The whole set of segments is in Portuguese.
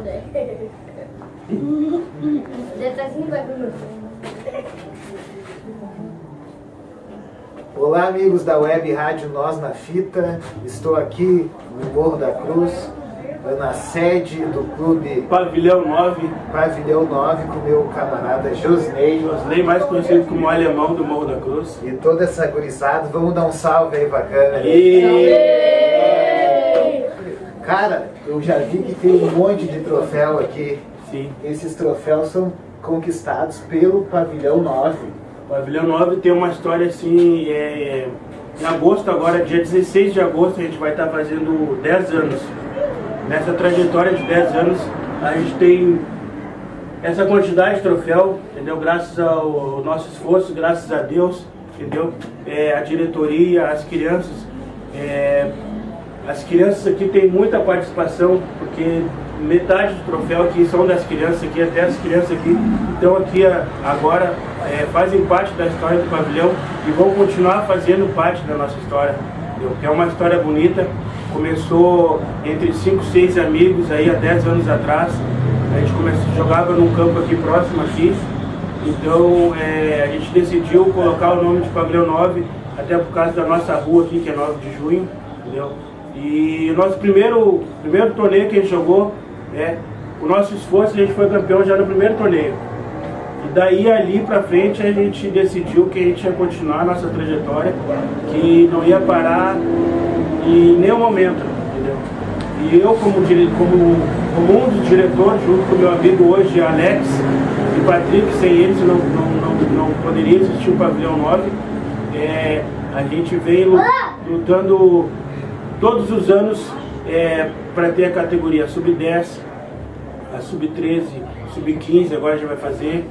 né? Já vai pro Olá, amigos da Web Rádio Nós na Fita. Estou aqui no Morro da Cruz, na sede do clube Pavilhão 9. Pavilhão 9 com meu camarada Josnei. Josnei, mais conhecido como alemão do Morro da Cruz. E toda essa gurizada. Vamos dar um salve aí bacana. E... Cara, eu já vi que tem um monte de troféu aqui. Sim. Esses troféus são conquistados pelo Pavilhão 9. O Pavilhão 9 tem uma história assim, é, em agosto agora, dia 16 de agosto, a gente vai estar fazendo 10 anos. Nessa trajetória de 10 anos, a gente tem essa quantidade de troféu, entendeu? Graças ao nosso esforço, graças a Deus, entendeu? É, a diretoria, as crianças. É, as crianças aqui têm muita participação, porque metade do troféu aqui são das crianças aqui, até as crianças aqui estão aqui agora, é, fazem parte da história do pavilhão e vão continuar fazendo parte da nossa história. É uma história bonita, começou entre 5 e 6 amigos aí há 10 anos atrás. A gente começou, jogava num campo aqui próximo aqui. Então é, a gente decidiu colocar o nome de Pavilhão 9, até por causa da nossa rua aqui, que é 9 de junho, entendeu? E o nosso primeiro, primeiro torneio que a gente jogou, é, o nosso esforço, a gente foi campeão já no primeiro torneio. E daí ali pra frente a gente decidiu que a gente ia continuar a nossa trajetória, que não ia parar em nenhum momento, entendeu? E eu como, como, como um dos diretores, junto com meu amigo hoje, Alex e Patrick, sem eles não, não, não, não poderia existir o Pavilhão 9. É, a gente vem lutando todos os anos é, para ter a categoria sub-10, a sub-13, sub-15 agora já vai fazer.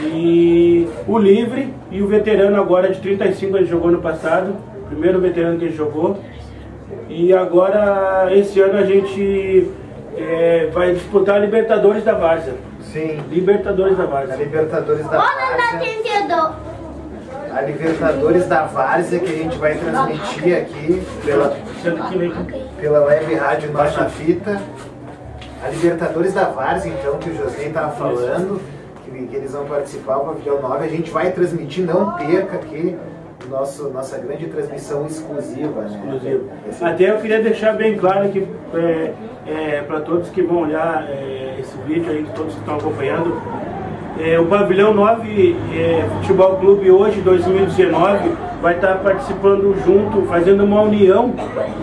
E o livre e o veterano agora de 35 ele jogou no passado, primeiro veterano que ele jogou. E agora esse ano a gente é, vai disputar a Libertadores da Várzea. Sim. Libertadores da A Várzea. Libertadores da Várzea. A Libertadores da Várzea que a gente vai transmitir aqui pela, Sendo que pela web rádio Nossa Fita. A Libertadores da Várzea, então, que o José estava falando, que, que eles vão participar, o Pavilhão 9, a gente vai transmitir, não perca aqui nosso, nossa grande transmissão exclusiva. Né? exclusivo. Esse- Até eu queria deixar bem claro aqui é, é, para todos que vão olhar é, esse vídeo aí, todos que estão acompanhando, é, o Pavilhão 9 é, Futebol Clube hoje, 2019, vai estar participando junto, fazendo uma união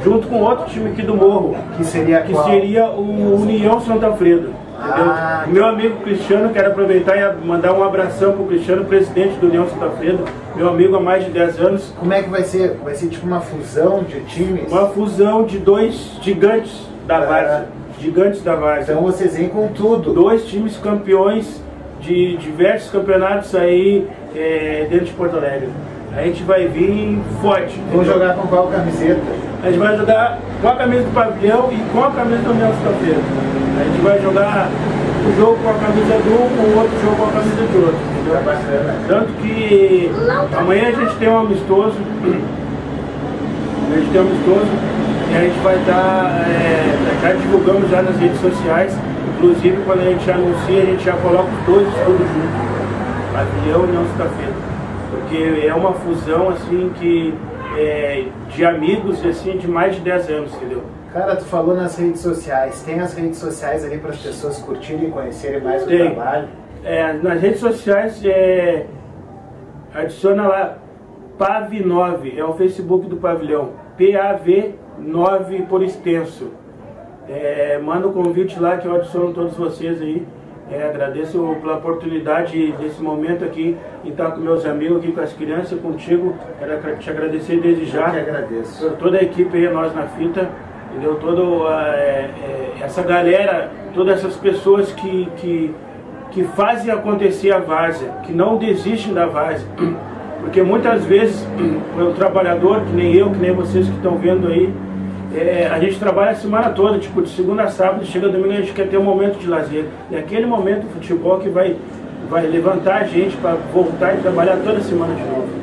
junto com outro time aqui do Morro, que seria que qual? seria o União Santo Alfredo. entendeu? Ah, Meu amigo Cristiano, quero aproveitar e mandar um abração pro Cristiano, presidente do União Santo Alfredo, meu amigo há mais de 10 anos, Como é que vai ser? Vai ser tipo uma fusão de times? Uma fusão de dois gigantes da Ah. Várzea. Gigantes da Várzea. Então vocês vêm com tudo. Dois times campeões de diversos campeonatos aí é, dentro de Porto Alegre. A gente vai vir forte. Entendeu? jogar com qual camiseta? A gente vai jogar com a camisa do pavilhão e com a camisa do União Sexta-feira. A gente vai jogar um jogo com a camisa de um, o outro jogo com a camisa de outro. entendeu? É. Tanto que amanhã a gente tem um amistoso. A gente tem um amistoso e a gente vai estar. já divulgamos já nas redes sociais. Inclusive quando a gente anuncia, a gente já coloca os dois escudos juntos. Pavilhão e União Sexta-feira. Porque é uma fusão assim que. é, de amigos assim de mais de 10 anos, entendeu? Cara, tu falou nas redes sociais. Tem as redes sociais ali para as pessoas curtirem e conhecerem mais o Tem. trabalho? É, nas redes sociais, é, adiciona lá PAV9, é o Facebook do pavilhão. PAV9 por extenso. É, manda um convite lá que eu adiciono todos vocês aí. É, agradeço pela oportunidade desse momento aqui em estar com meus amigos aqui, com as crianças, contigo. Quero te agradecer desde já. Eu que agradeço. Por toda a equipe aí, nós na fita, entendeu? Todo, ah, é, é, essa galera, todas essas pessoas que, que, que fazem acontecer a várzea, que não desistem da várzea. Porque muitas vezes o trabalhador, que nem eu, que nem vocês que estão vendo aí, é, a gente trabalha a semana toda, tipo, de segunda a sábado, chega domingo a gente quer ter um momento de lazer. E aquele momento do futebol que vai, vai levantar a gente para voltar e trabalhar toda semana de novo.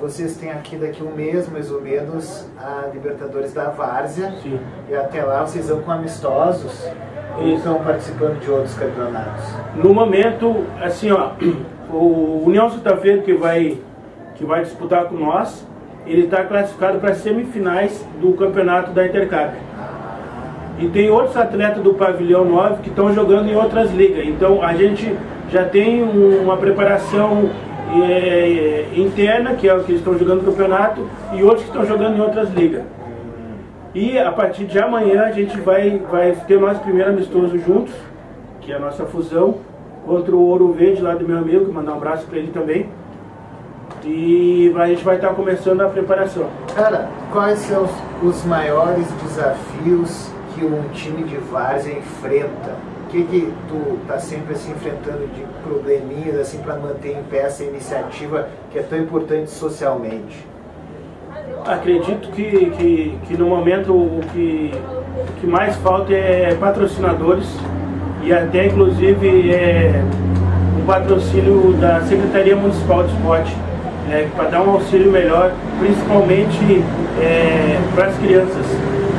Vocês têm aqui daqui um mês, mais ou menos, a Libertadores da Várzea. Sim. E até lá vocês vão com amistosos. Ou estão participando de outros campeonatos? No momento, assim, ó, o União Santa Fe que vai, que vai disputar com nós, ele está classificado para as semifinais do campeonato da Intercap. E tem outros atletas do Pavilhão 9 que estão jogando em outras ligas. Então a gente já tem uma preparação é, interna, que é o que eles estão jogando no campeonato, e outros que estão jogando em outras ligas. E a partir de amanhã a gente vai, vai ter nosso primeiro amistoso juntos, que é a nossa fusão, contra o Ouro Verde lá do meu amigo, mandar um abraço para ele também. E a gente vai estar começando a preparação. Cara, quais são os, os maiores desafios que um time de várzea enfrenta? O que, que tu tá sempre assim, enfrentando de probleminhas assim para manter em pé essa iniciativa que é tão importante socialmente? Acredito que, que, que no momento o que, o que mais falta é patrocinadores e até inclusive é o patrocínio da Secretaria Municipal de Esporte né, para dar um auxílio melhor, principalmente é, para as crianças,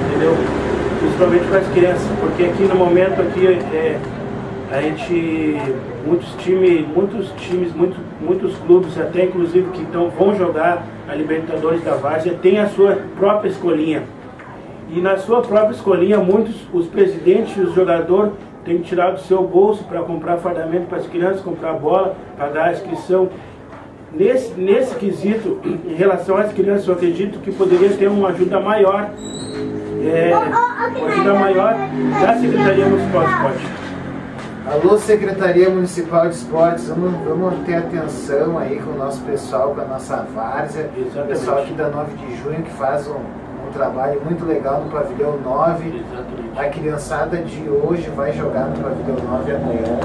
entendeu? Principalmente para as crianças, porque aqui no momento aqui é, a gente muitos times, muitos times, muitos, muitos clubes, até inclusive que tão, vão jogar a Libertadores da Várzea, tem a sua própria escolinha. E na sua própria escolinha, muitos, os presidentes e os jogadores têm que tirar do seu bolso para comprar fardamento para as crianças, comprar bola, pagar a inscrição. Nesse, nesse quesito, em relação às crianças, eu acredito que poderia ter uma ajuda maior, é, uma ajuda maior da Secretaria Municipal de Esporte. Alô, Secretaria Municipal de Esportes, vamos, vamos ter atenção aí com o nosso pessoal, com a nossa várzea, o pessoal aqui da 9 de junho que faz um, um trabalho muito legal no Pavilhão 9. Exatamente. A criançada de hoje vai jogar no Pavilhão 9 amanhã.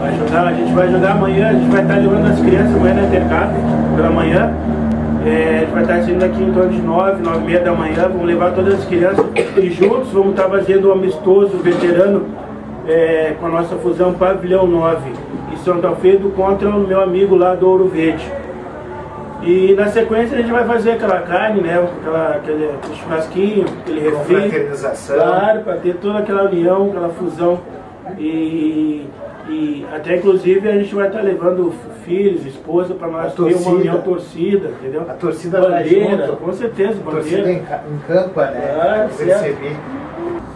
Vai jogar, a gente vai jogar amanhã, a gente vai estar levando as crianças amanhã na Intercap, pela manhã. É, a gente vai estar saindo aqui em torno de 9, 9 e meia da manhã, vamos levar todas as crianças e juntos vamos estar fazendo um amistoso veterano é, com a nossa fusão Pavilhão 9 em São Alfredo contra o meu amigo lá do Ouro Verde. E na sequência a gente vai fazer aquela carne, né? Aquela, aquele, aquele churrasquinho, aquele refri. Confraternização. Claro, para ter toda aquela união, aquela fusão. E, e até inclusive a gente vai estar levando filhos, esposa, para nós ter torcida. uma união torcida, entendeu? A torcida vai bandeira, junto. com certeza, A torcida bandeira. em, ca- em campa, né? Ah, Eu percebi.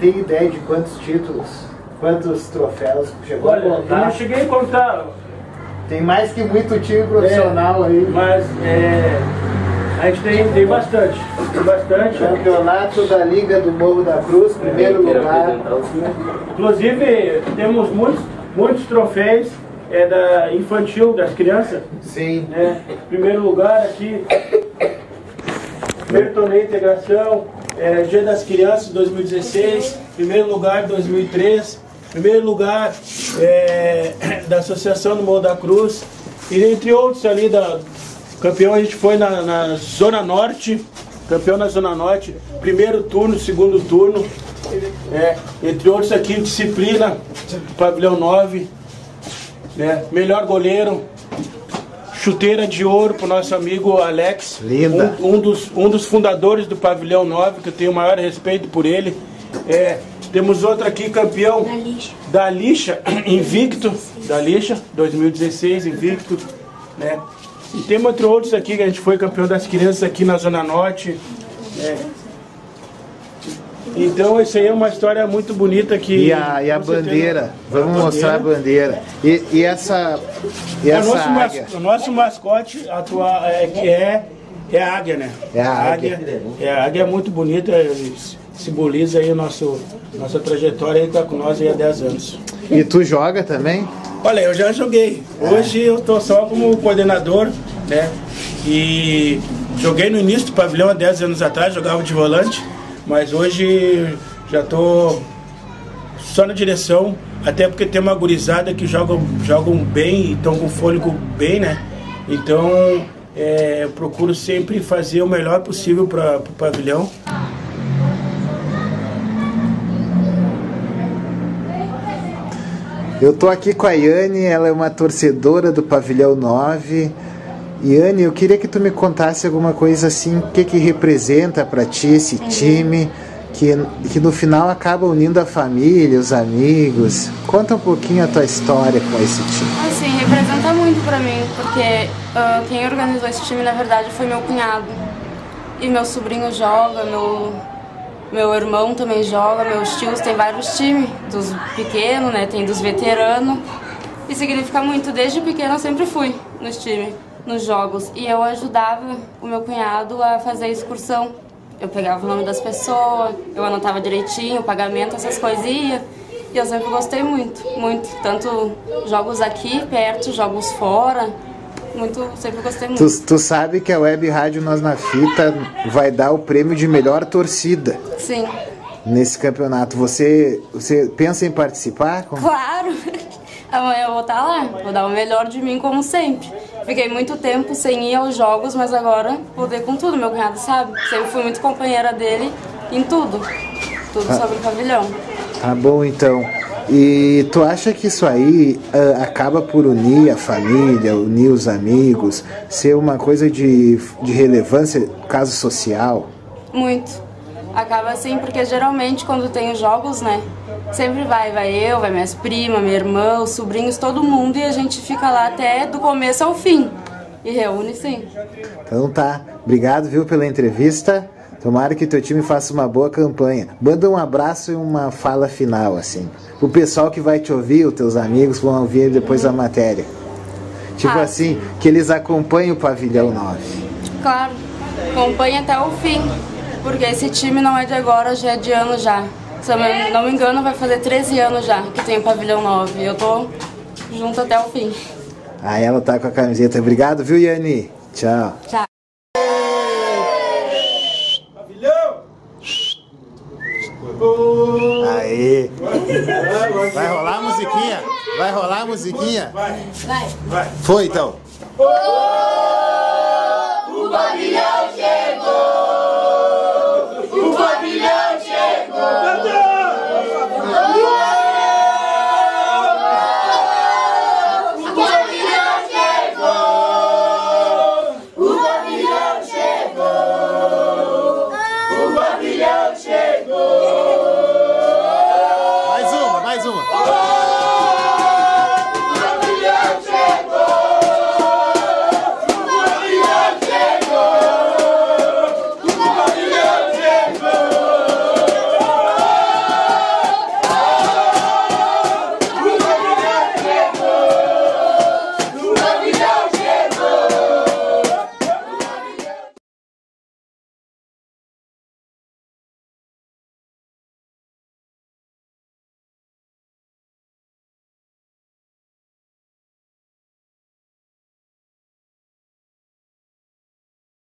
Tem ideia de quantos títulos, quantos troféus chegou Olha, a eu não contar? cheguei a contar, Tem mais que muito time profissional É, aí. Mas é, a gente tem, tem bastante. Tem bastante. Campeonato da Liga do Morro da Cruz, primeiro lugar. Inclusive, temos muitos, muitos troféus é, da infantil das crianças. Sim. Né? Primeiro lugar aqui, primeiro torneio de integração, é, Dia das Crianças 2016, primeiro lugar 2003, primeiro lugar é, da Associação do Morro da Cruz, e entre outros ali da campeão a gente foi na, na Zona Norte, campeão na Zona Norte, primeiro turno, segundo turno, é, entre outros aqui disciplina, pavilhão 9, né, melhor goleiro, chuteira de ouro pro nosso amigo Alex. Linda. Um, um dos, um dos fundadores do Pavilhão 9, que eu tenho o maior respeito por ele. É, temos outro aqui, campeão lixa. da lixa, invicto, da lixa, 2016, invicto, né? E tem outro, outros aqui que a gente foi campeão das crianças aqui na Zona Norte, né? Então, isso aí é uma história muito bonita que... E a, e a com certeza- bandeira, vamos A mostrar a bandeira. E, e essa, e É o essa nosso, mas- nosso mascote atual é, que é, é a águia, né? É a águia. É, a águia é muito bonita, e simboliza aí nosso, nossa trajetória e está com nós aí há 10 anos. E tu joga também? Olha, eu já joguei. Hoje eu tô só como coordenador, né? E joguei no início do pavilhão há 10 anos atrás, jogava de volante, mas hoje já tô só na direção, até porque tem uma gurizada que jogam, jogam bem e estão com fôlego bem, né? Então é, eu procuro sempre fazer o melhor possível para o pavilhão. Eu tô aqui com a Yane, ela é uma torcedora do Pavilhão 9. Yane, eu queria que tu me contasse alguma coisa assim, o que que representa pra ti esse time, que, que no final acaba unindo a família, os amigos. Conta um pouquinho a tua história com esse time. Assim, representa muito pra mim, porque uh, quem organizou esse time, na verdade, foi meu cunhado. E meu sobrinho joga, meu, meu irmão também joga, meus tios tem vários times, dos pequenos, né, tem dos veteranos. E significa muito, desde pequeno eu sempre fui nos times, nos jogos. E eu ajudava o meu cunhado a fazer a excursão. Eu pegava o nome das pessoas, eu anotava direitinho, o pagamento, essas coisas e eu sempre gostei muito, muito. Tanto jogos aqui perto, jogos fora. Muito, sempre gostei muito. Tu, tu sabe que a Web Rádio Nós na Fita vai dar o prêmio de melhor torcida Sim, nesse campeonato. Você, você pensa em participar? Claro! Amanhã eu vou estar lá, vou dar o melhor de mim como sempre. Fiquei muito tempo sem ir aos jogos, mas agora vou ver com tudo, meu cunhado sabe. Sempre fui muito companheira dele em tudo. Tudo sobre o pavilhão. Tá bom, então. E tu acha que isso aí ah, acaba por unir a família, unir os amigos, ser uma coisa de, de relevância, caso social? Muito. Acaba assim, porque geralmente quando tem os jogos, né? Sempre vai, vai eu, vai minhas primas, minha irmã, os sobrinhos, todo mundo, e a gente fica lá até do começo ao fim. E reúne sim. Então tá. Obrigado, viu, pela entrevista. Tomara que teu time faça uma boa campanha. Manda um abraço e uma fala final, assim. O pessoal que vai te ouvir, os teus amigos vão ouvir depois a matéria. Tipo Ah. assim, que eles acompanhem o Pavilhão 9. Claro, acompanha até o fim, porque esse time não é de agora, já é de ano já. Se eu não me engano, vai fazer 13 anos já que tem o Pavilhão 9. Eu tô junto até o fim. Aí ela tá com a camiseta. Obrigado, viu, Yane? Tchau. Tchau. Vai rolar a musiquinha? Vai rolar a musiquinha? Vai. Foi então. Uma, mais